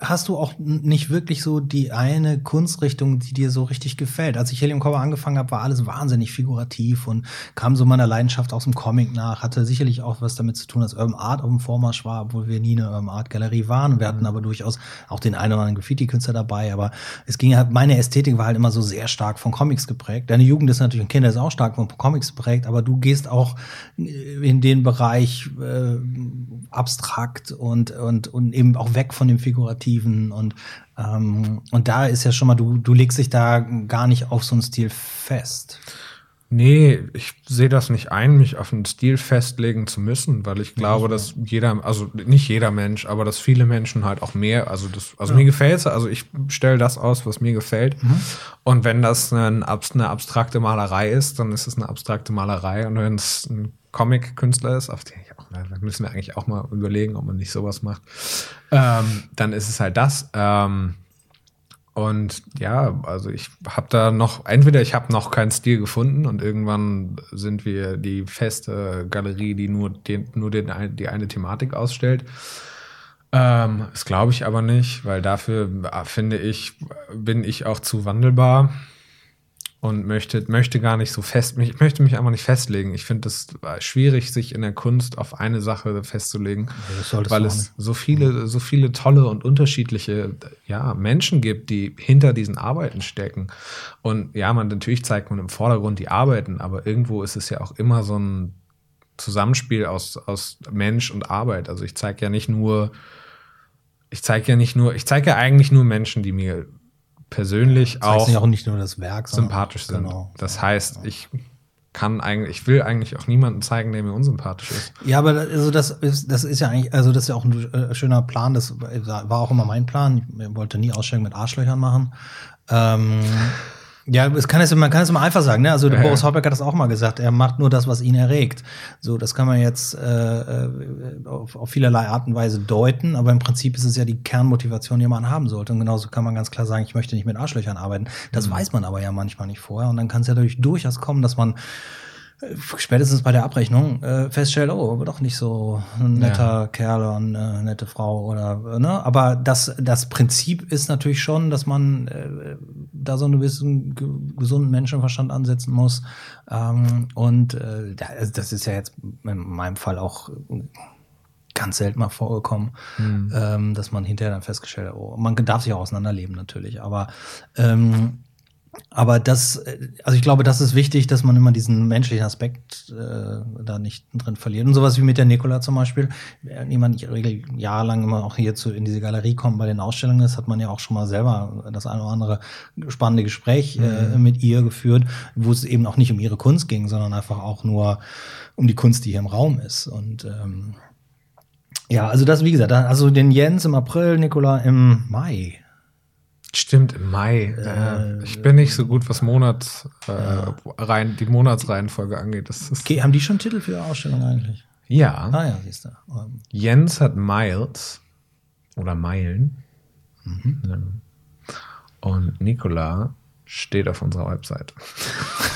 hast du auch nicht wirklich so die eine Kunstrichtung, die dir so richtig gefällt? Als ich Helium Cover angefangen habe, war alles wahnsinnig figurativ und kam so meiner Leidenschaft aus dem Comic nach. Hatte sicherlich auch was damit zu tun, dass Urban Art auf dem Vormarsch war, obwohl wir nie eine Urban Art Galerie waren. Wir hatten mhm. aber durchaus auch den einen oder anderen Graffiti-Künstler dabei. Aber es ging halt, meine Ästhetik war halt immer so sehr stark von Comics geprägt. Deine Jugend ist natürlich, und Kinder ist auch stark von Comics geprägt, aber du gehst auch in den Bereich äh, abstrakt und, und, und eben auch weg von dem Figurativen und ähm, und da ist ja schon mal, du, du legst dich da gar nicht auf so einen Stil fest. Nee, ich sehe das nicht ein, mich auf einen Stil festlegen zu müssen, weil ich glaube, dass jeder, also nicht jeder Mensch, aber dass viele Menschen halt auch mehr, also das, also ja. mir gefällt es, also ich stelle das aus, was mir gefällt. Mhm. Und wenn das eine, eine abstrakte Malerei ist, dann ist es eine abstrakte Malerei. Und wenn es ein Comic-Künstler ist, auf den da müssen wir eigentlich auch mal überlegen, ob man nicht sowas macht, ähm, dann ist es halt das. Ähm, und ja, also ich habe da noch, entweder ich habe noch keinen Stil gefunden und irgendwann sind wir die feste Galerie, die nur, den, nur den, die eine Thematik ausstellt. Ähm, das glaube ich aber nicht, weil dafür äh, finde ich, bin ich auch zu wandelbar und möchte, möchte gar nicht so fest, ich möchte mich einfach nicht festlegen. Ich finde es schwierig, sich in der Kunst auf eine Sache festzulegen, ja, weil es so viele, so viele tolle und unterschiedliche ja, Menschen gibt, die hinter diesen Arbeiten stecken. Und ja, man natürlich zeigt man im Vordergrund die Arbeiten, aber irgendwo ist es ja auch immer so ein Zusammenspiel aus, aus Mensch und Arbeit. Also ich zeige ja nicht nur, ich zeige ja nicht nur, ich zeige ja eigentlich nur Menschen, die mir persönlich auch, auch nicht nur das Werk sympathisch sind. Genau. Das heißt, ich kann eigentlich, ich will eigentlich auch niemanden zeigen, der mir unsympathisch ist. Ja, aber also das ist, das ist ja eigentlich, also das ist ja auch ein äh, schöner Plan. Das war auch immer mein Plan. Ich wollte nie Ausstellungen mit Arschlöchern machen. Ähm, ja, es kann es, man kann es immer einfach sagen, ne? Also ja, Boris Haubeck hat das auch mal gesagt, er macht nur das, was ihn erregt. So, das kann man jetzt äh, äh, auf, auf vielerlei Art und Weise deuten, aber im Prinzip ist es ja die Kernmotivation, die man haben sollte. Und genauso kann man ganz klar sagen, ich möchte nicht mit Arschlöchern arbeiten. Das mhm. weiß man aber ja manchmal nicht vorher. Und dann kann es ja durchaus kommen, dass man spätestens bei der Abrechnung äh, feststellt, oh, aber doch nicht so ein netter ja. Kerl und eine nette Frau oder ne? Aber das, das Prinzip ist natürlich schon, dass man äh, da so einen gewissen gesunden Menschenverstand ansetzen muss. Ähm, und äh, das ist ja jetzt in meinem Fall auch ganz selten mal vorgekommen, mhm. ähm, dass man hinterher dann festgestellt hat, oh, man darf sich auch auseinanderleben natürlich, aber ähm, aber das, also ich glaube, das ist wichtig, dass man immer diesen menschlichen Aspekt äh, da nicht drin verliert. Und sowas wie mit der Nikola zum Beispiel. Wenn jemand jahrelang immer auch hier zu, in diese Galerie kommt bei den Ausstellungen ist, hat man ja auch schon mal selber das eine oder andere spannende Gespräch äh, mhm. mit ihr geführt, wo es eben auch nicht um ihre Kunst ging, sondern einfach auch nur um die Kunst, die hier im Raum ist. Und ähm, ja, also das, wie gesagt, also den Jens im April, Nikola im Mai. Stimmt, im Mai. Äh, ich bin nicht so gut, was Monats, äh, rein, die Monatsreihenfolge angeht. Das ist okay, haben die schon Titel für die Ausstellung eigentlich? Ja. Ah ja, siehst du. Um. Jens hat Miles oder Meilen. Mhm. Und Nicola steht auf unserer Website.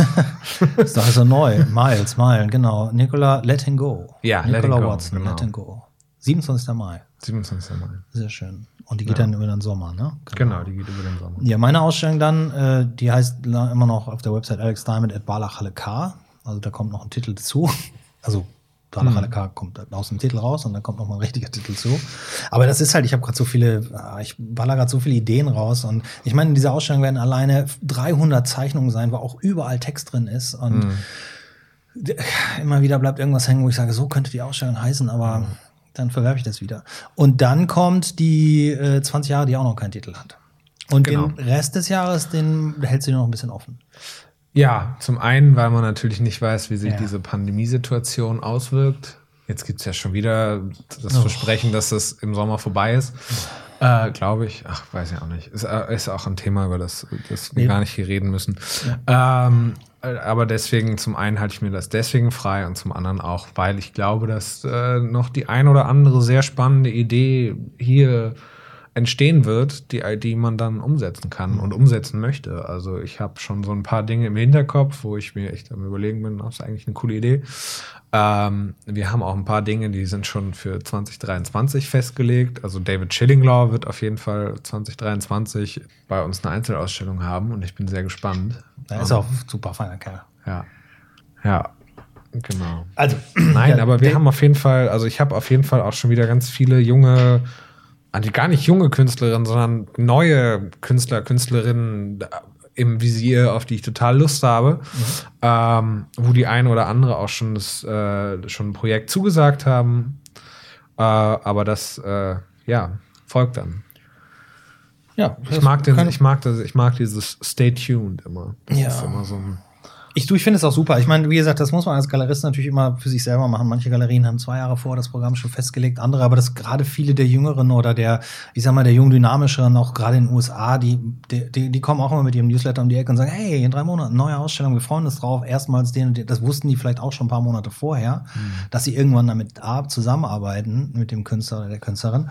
ist doch also neu. Miles, Meilen, genau. Nicola, let him go. Ja, Nicola let him Watson, go, genau. let him go. 27. Mai. 27. Mai. Sehr schön. Und die geht ja. dann über den Sommer, ne? Genau. genau. die geht über den Sommer. Ja, meine Ausstellung dann, äh, die heißt immer noch auf der Website Alex Diamond at Balachale K. Also da kommt noch ein Titel dazu. Also Balachale mhm. K kommt aus dem Titel raus und dann kommt noch mal ein richtiger Titel zu. Aber das ist halt, ich habe gerade so viele, ah, ich baller gerade so viele Ideen raus und ich meine, in dieser Ausstellung werden alleine 300 Zeichnungen sein, wo auch überall Text drin ist und mhm. immer wieder bleibt irgendwas hängen, wo ich sage, so könnte die Ausstellung heißen, aber mhm dann verwerfe ich das wieder. Und dann kommt die äh, 20 Jahre, die auch noch keinen Titel hat. Und genau. den Rest des Jahres, den hältst du noch ein bisschen offen. Ja, zum einen, weil man natürlich nicht weiß, wie sich ja. diese Pandemiesituation auswirkt. Jetzt gibt es ja schon wieder das oh. Versprechen, dass das im Sommer vorbei ist. Äh, Glaube ich. Ach, weiß ich auch nicht. Ist, äh, ist auch ein Thema, über das, das wir gar nicht hier reden müssen. Ja. Ähm, äh, aber deswegen, zum einen halte ich mir das deswegen frei und zum anderen auch, weil ich glaube, dass äh, noch die ein oder andere sehr spannende Idee hier entstehen wird, die, die man dann umsetzen kann und umsetzen möchte. Also ich habe schon so ein paar Dinge im Hinterkopf, wo ich mir echt am überlegen bin, das ist eigentlich eine coole Idee. Ähm, wir haben auch ein paar Dinge, die sind schon für 2023 festgelegt. Also David Schillinglaw wird auf jeden Fall 2023 bei uns eine Einzelausstellung haben und ich bin sehr gespannt. Er ist auch super feiner Kerl. Ja. Ja. Genau. Also, Nein, ja, aber wir haben auf jeden Fall, also ich habe auf jeden Fall auch schon wieder ganz viele junge, also gar nicht junge Künstlerinnen, sondern neue Künstler, Künstlerinnen im Visier, auf die ich total Lust habe, ähm, wo die eine oder andere auch schon das, äh, schon ein Projekt zugesagt haben. Äh, aber das, äh, ja, folgt dann. Ja, Ich mag, den, ich, mag das, ich mag dieses Stay tuned immer. Das Ja. ist immer so ein. Ich, du, ich finde es auch super. Ich meine, wie gesagt, das muss man als Galerist natürlich immer für sich selber machen. Manche Galerien haben zwei Jahre vor das Programm schon festgelegt, andere, aber das gerade viele der Jüngeren oder der, ich sag mal, der jung dynamischeren, auch gerade in den USA, die, die, die, kommen auch immer mit ihrem Newsletter um die Ecke und sagen, hey, in drei Monaten neue Ausstellung, wir freuen uns drauf. Erstmals den und den, das wussten die vielleicht auch schon ein paar Monate vorher, dass sie irgendwann damit zusammenarbeiten mit dem Künstler oder der Künstlerin.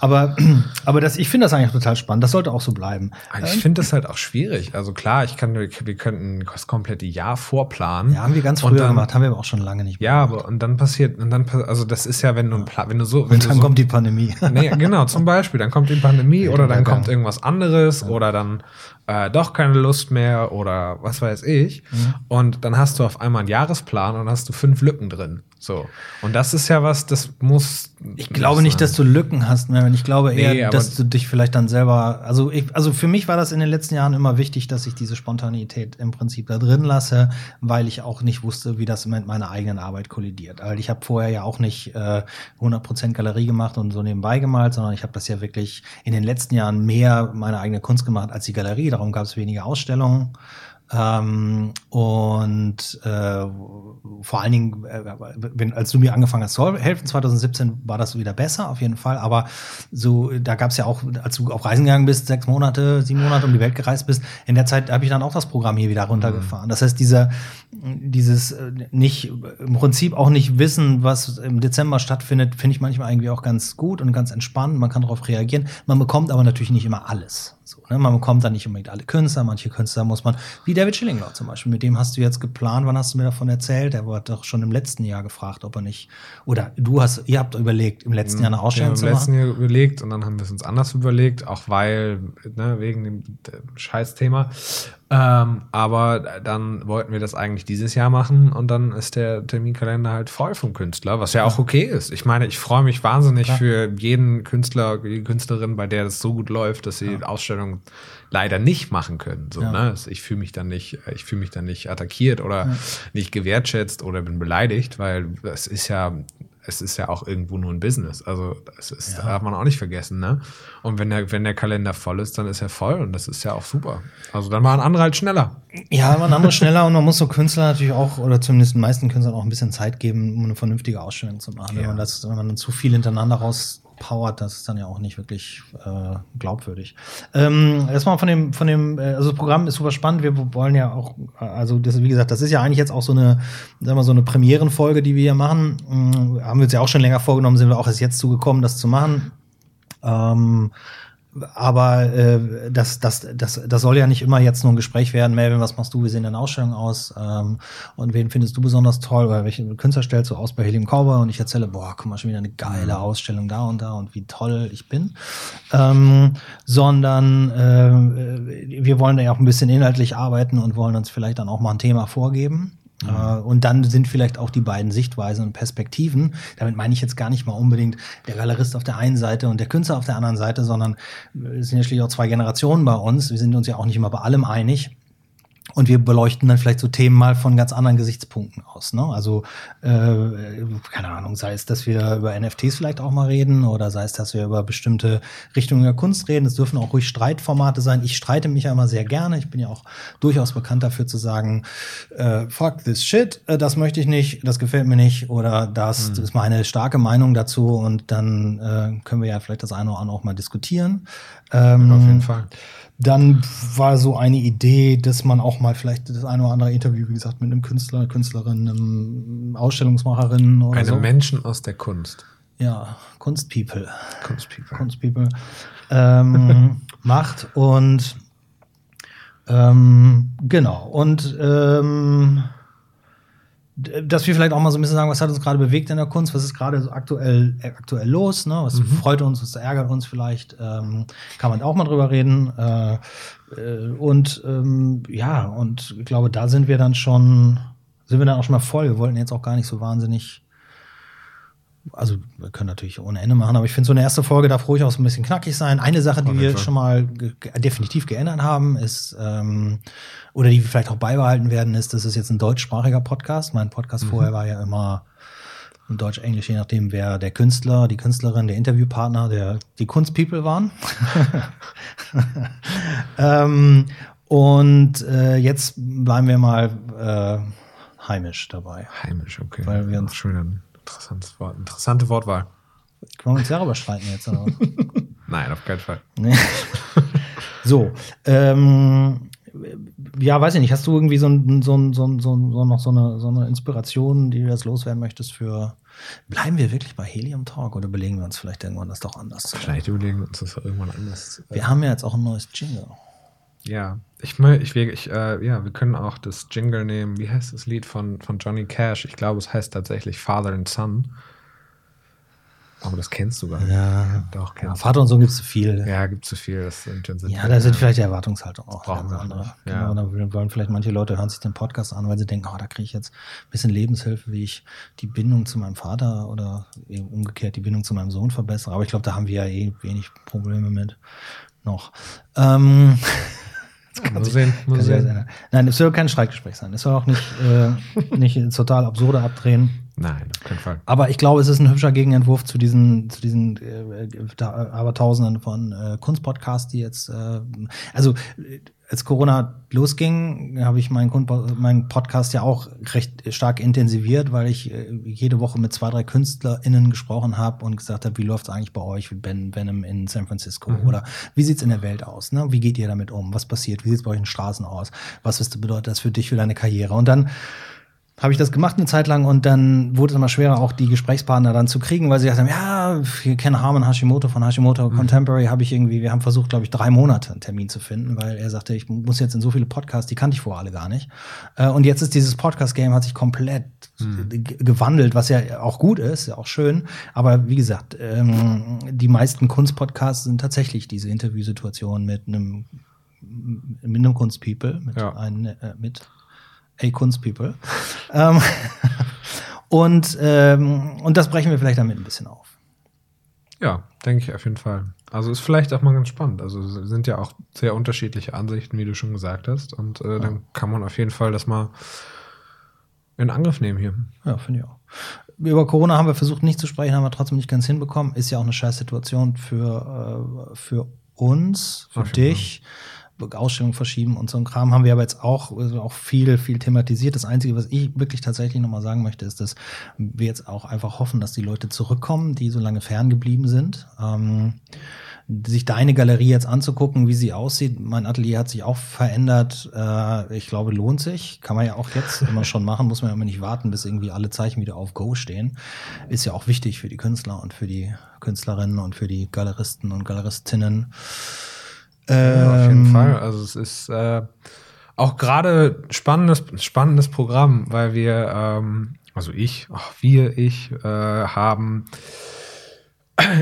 Aber, aber das, ich finde das eigentlich total spannend. Das sollte auch so bleiben. Ich finde das halt auch schwierig. Also klar, ich kann, wir könnten das komplette Jahr vorplanen. Ja, haben wir ganz früher dann- gemacht, haben wir aber auch schon lange nicht mehr. Ja, aber und dann passiert, und dann, also das ist ja, wenn du, wenn du so, wenn Und du dann so, kommt die Pandemie. Nee, genau, zum Beispiel. Dann kommt die Pandemie oder dann kommt irgendwas anderes oder dann äh, doch keine Lust mehr oder was weiß ich. Mhm. Und dann hast du auf einmal einen Jahresplan und hast du fünf Lücken drin. So. Und das ist ja was, das muss. Ich glaube nicht, dass du Lücken hast, Mervin. Ich glaube eher, Nee, dass du dich vielleicht dann selber. Also, ich, also für mich war das in den letzten Jahren immer wichtig, dass ich diese Spontanität im Prinzip da drin lasse, weil ich auch nicht wusste, wie das mit meiner eigenen Arbeit kollidiert. Weil ich habe vorher ja auch nicht äh, 100% Galerie gemacht und so nebenbei gemalt, sondern ich habe das ja wirklich in den letzten Jahren mehr meine eigene Kunst gemacht als die Galerie. Darum gab es weniger Ausstellungen. Ähm, und äh, vor allen Dingen, äh, wenn, als du mir angefangen hast zu helfen, 2017 war das wieder besser, auf jeden Fall. Aber so, da gab es ja auch, als du auf Reisen gegangen bist, sechs Monate, sieben Monate um die Welt gereist bist, in der Zeit habe ich dann auch das Programm hier wieder runtergefahren. Das heißt, dieser, dieses äh, nicht, im Prinzip auch nicht wissen, was im Dezember stattfindet, finde ich manchmal irgendwie auch ganz gut und ganz entspannt. Man kann darauf reagieren. Man bekommt aber natürlich nicht immer alles. So, ne? Man bekommt dann nicht unbedingt alle Künstler. Manche Künstler muss man, wie David Schillinglaw zum Beispiel, mit dem hast du jetzt geplant. Wann hast du mir davon erzählt? Der wurde doch schon im letzten Jahr gefragt, ob er nicht, oder du hast, ihr habt überlegt, im letzten Jahr eine Wir haben Ausstellung im zu letzten machen. Jahr überlegt und dann haben wir es uns anders überlegt, auch weil, ne, wegen dem Scheißthema. Ähm, aber dann wollten wir das eigentlich dieses Jahr machen und dann ist der Terminkalender halt voll vom Künstler, was ja auch okay ist. Ich meine, ich freue mich wahnsinnig Klar. für jeden Künstler, die Künstlerin, bei der das so gut läuft, dass sie Ausstellungen leider nicht machen können. So, Ja. ne? Ich fühle mich dann nicht, ich fühle mich dann nicht attackiert oder nicht gewertschätzt oder bin beleidigt, weil es ist ja, es ist ja auch irgendwo nur ein Business. Also es ist, Ja. darf man auch nicht vergessen, ne? Und wenn der, wenn der Kalender voll ist, dann ist er voll und das ist ja auch super. Also dann machen andere halt schneller. Ja, man andere schneller und man muss so Künstler natürlich auch, oder zumindest den meisten Künstlern auch ein bisschen Zeit geben, um eine vernünftige Ausstellung zu machen. Wenn Ja. man das, wenn man dann zu viel hintereinander rauspowert, das ist dann ja auch nicht wirklich äh, glaubwürdig. Ähm, erstmal von dem, von dem, äh, also das Programm ist super spannend. Wir wollen ja auch, äh, also das, wie gesagt, das ist ja eigentlich jetzt auch so eine, sagen wir so eine Premierenfolge, die wir hier machen. Ähm, haben wir uns ja auch schon länger vorgenommen, sind wir auch erst jetzt zugekommen, das zu machen. Ähm, aber äh, das, das, das, das soll ja nicht immer jetzt nur ein Gespräch werden. Melvin, was machst du? Wie sehen deine Ausstellungen aus? Ähm, und wen findest du besonders toll? Oder welche Künstler stellst du aus bei Helium Cowboy? Und ich erzähle, boah, guck mal, schon wieder eine geile Ausstellung da und da und wie toll ich bin. Ähm, sondern äh, wir wollen ja auch ein bisschen inhaltlich arbeiten und wollen uns vielleicht dann auch mal ein Thema vorgeben. Äh, Und dann sind vielleicht auch die beiden Sichtweisen und Perspektiven, damit meine ich jetzt gar nicht mal unbedingt der Galerist auf der einen Seite und der Künstler auf der anderen Seite, sondern es sind ja schließlich auch zwei Generationen bei uns. Wir sind uns ja auch nicht immer bei allem einig. Und wir beleuchten dann vielleicht so Themen mal von ganz anderen Gesichtspunkten aus. Ne? Also, äh, keine Ahnung, sei es, dass wir über NFTs vielleicht auch mal reden oder sei es, dass wir über bestimmte Richtungen der Kunst reden. Es dürfen auch ruhig Streitformate sein. Ich streite mich ja immer sehr gerne. Ich bin ja auch durchaus bekannt dafür zu sagen, äh, fuck this shit, äh, das möchte ich nicht, das gefällt mir nicht oder das, das ist meine starke Meinung dazu und dann äh, können wir ja vielleicht das eine oder andere auch mal diskutieren. Ähm, Auf jeden Fall. Dann war so eine Idee, dass man auch mal vielleicht das eine oder andere Interview, wie gesagt, mit einem Künstler, Künstlerin, einem Ausstellungsmacherin oder Einem so. Menschen aus der Kunst. ja, Kunstpeople. Kunstpeople. Kunstpeople ähm, macht. Und ähm, genau. Und ähm, dass wir vielleicht auch mal so ein bisschen sagen, was hat uns gerade bewegt in der Kunst, was ist gerade so aktuell, äh, aktuell los, ne? was freut uns, was ärgert uns vielleicht, ähm, kann man auch mal drüber reden. Äh, äh, und ähm, ja, und ich glaube, da sind wir dann schon, sind wir dann auch schon mal voll. Wir wollten jetzt auch gar nicht so wahnsinnig also wir können natürlich ohne Ende machen, aber ich finde so eine erste Folge darf ruhig auch so ein bisschen knackig sein. Eine Sache, die wir schon mal ge definitiv geändert haben, ist, ähm, oder die vielleicht auch beibehalten werden, ist, das ist jetzt ein deutschsprachiger Podcast. Mein Podcast Mhm. vorher war ja immer in Deutsch, Englisch, je nachdem, wer der Künstler, die Künstlerin, der Interviewpartner, der die Kunstpeople waren. ähm, und äh, jetzt bleiben wir mal äh, heimisch dabei. Heimisch, okay. Weil wir uns- wieder ein interessantes Wort. Interessante Wortwahl. Wollen wir uns darüber streiten jetzt? Oder? Nein, auf keinen Fall. Nee. so, ähm, ja, weiß ich nicht. Hast du irgendwie so, ein, so, ein, so, ein, so, noch so eine, so eine Inspiration, die du jetzt loswerden möchtest für. Bleiben wir wirklich bei Helium Talk oder belegen wir uns vielleicht irgendwann das doch anders? Vielleicht überlegen wir uns das irgendwann anders. äh, Wir haben ja jetzt auch ein neues Jingle. Ja, ich, ich, ich äh, ja, wir können auch das Jingle nehmen. Wie heißt das Lied von, von Johnny Cash? Ich glaube, es heißt tatsächlich Father and Son. Aber das kennst du gar nicht. Ja. Doch, Ja, kennst Vater und Sohn gibt es zu viel. Ja, gibt zu viel. Das sind, sind Ja, da sind vielleicht die Erwartungshaltung auch ganz andere. nicht. Ja. Genau, da wollen vielleicht manche Leute hören sich den Podcast an, weil sie denken, oh, da kriege ich jetzt ein bisschen Lebenshilfe, wie ich die Bindung zu meinem Vater oder eben umgekehrt die Bindung zu meinem Sohn verbessere. Aber ich glaube, da haben wir ja eh wenig Probleme mit noch. Ähm, Mal sehen, mal kann sich ja sehen. ändern. Nein, es soll kein Streitgespräch sein. Es soll auch nicht, äh, nicht ins total absurde abdrehen. Nein, auf keinen Fall. Aber ich glaube, es ist ein hübscher Gegenentwurf zu diesen, zu diesen äh, da, Abertausenden von äh, Kunstpodcasts, die jetzt, äh, also äh, als Corona losging, habe ich meinen, meinen Podcast ja auch recht stark intensiviert, weil ich äh, jede Woche mit zwei, drei KünstlerInnen gesprochen habe und gesagt habe, wie läuft es eigentlich bei euch, Ben Venom in San Francisco? Oder wie sieht's in der Welt aus? Ne? Wie geht ihr damit um? Was passiert? Wie sieht's bei euch in den Straßen aus? Was bedeutet das für dich, für deine Karriere? Und dann habe ich das gemacht eine Zeit lang und dann wurde es immer schwerer, auch die Gesprächspartner dann zu kriegen, weil sie gesagt haben, ja, wir kennen Harman Hashimoto von Hashimoto Contemporary, habe ich irgendwie, wir haben versucht, glaube ich, drei Monate einen Termin zu finden, weil er sagte, ich muss jetzt in so viele Podcasts, die kannte ich vorher alle gar nicht. Äh, Und jetzt ist dieses Podcast-Game hat sich komplett g- gewandelt, was ja auch gut ist, ja auch schön. Aber wie gesagt, ähm, die meisten Kunstpodcasts sind tatsächlich diese Interviewsituationen mit einem mit einem Kunstpeople, mit Ja. einem, äh, mit a Kunstpeople. ähm, und, ähm, und das brechen wir vielleicht damit ein bisschen auf. Ja, denke ich auf jeden Fall. Also ist vielleicht auch mal ganz spannend. Also es sind ja auch sehr unterschiedliche Ansichten, wie du schon gesagt hast. Und äh, dann kann man auf jeden Fall das mal in Angriff nehmen hier. Ja, finde ich auch. Über Corona haben wir versucht nicht zu sprechen, haben wir trotzdem nicht ganz hinbekommen. Ist ja auch eine scheiß Situation für, äh, für uns, für jeden dich. Ausstellung verschieben und so ein Kram haben wir aber jetzt auch, also auch viel, viel thematisiert. Das Einzige, was ich wirklich tatsächlich nochmal sagen möchte, ist, dass wir jetzt auch einfach hoffen, dass die Leute zurückkommen, die so lange ferngeblieben sind. Ähm, sich deine Galerie jetzt anzugucken, wie sie aussieht. Mein Atelier hat sich auch verändert. Äh, ich glaube, lohnt sich. Kann man ja auch jetzt immer schon machen. Muss man ja immer nicht warten, bis irgendwie alle Zeichen wieder auf Go stehen. Ist ja auch wichtig für die Künstler und für die Künstlerinnen und für die Galeristen und Galeristinnen. Ja, auf jeden Ähm, Fall. Also es ist äh, auch gerade spannendes, spannendes Programm, weil wir, ähm, also ich, auch wir, ich, äh, haben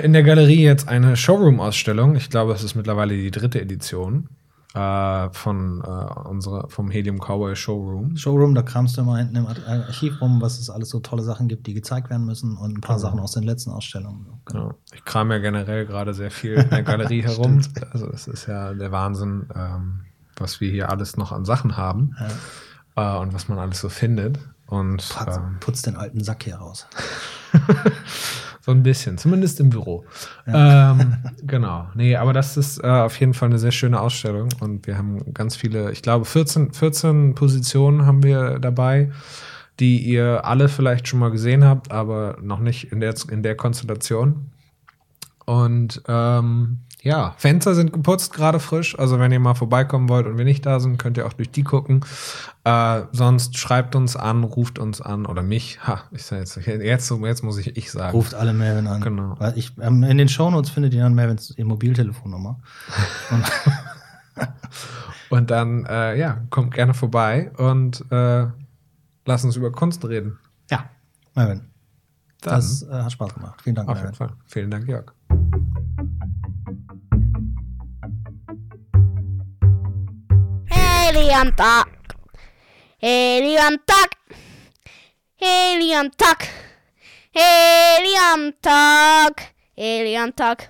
in der Galerie jetzt eine Showroom-Ausstellung. Ich glaube, es ist mittlerweile die dritte Edition äh, von äh, unserer, vom Helium Cowboy Showroom. Showroom, da kramst du immer hinten im Ar- Archiv rum, was es alles so tolle Sachen gibt, die gezeigt werden müssen und ein paar Sachen aus den letzten Ausstellungen. Genau. Ja, ich kram ja generell gerade sehr viel in der Galerie herum. Also es ist ja der Wahnsinn, ähm, was wir hier alles noch an Sachen haben äh, und was man alles so findet. Und Putz, ähm, putz den alten Sack hier raus. so ein bisschen, zumindest im Büro. Ähm, genau. Nee, aber das ist äh, auf jeden Fall eine sehr schöne Ausstellung und wir haben ganz viele, ich glaube 14, 14 Positionen haben wir dabei, die ihr alle vielleicht schon mal gesehen habt, aber noch nicht in der, in der Konstellation. Und ähm, Ja, Fenster sind geputzt, gerade frisch. Also wenn ihr mal vorbeikommen wollt und wir nicht da sind, könnt ihr auch durch die gucken. Äh, sonst schreibt uns an, ruft uns an oder mich. Ha, ich sag jetzt, jetzt, jetzt muss ich ich sagen. Ruft alle Melvin an. Genau. Weil ich, ähm, in den Shownotes findet ihr dann Melvins Mobiltelefonnummer. Und Und dann, äh, ja, kommt gerne vorbei und äh, lasst uns über Kunst reden. ja, Melvin. Dann, Das äh, hat Spaß gemacht. Vielen Dank, auf Melvin. jeden Fall. Vielen Dank, Jörg. Helium Talk. Helium Talk. Helium Talk. Helium Talk. Helium Talk.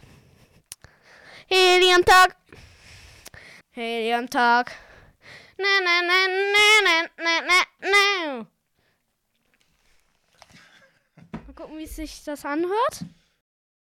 Helium Talk. Helium Talk. Na na na na na na na na. Mal gucken, wie sich das anhört.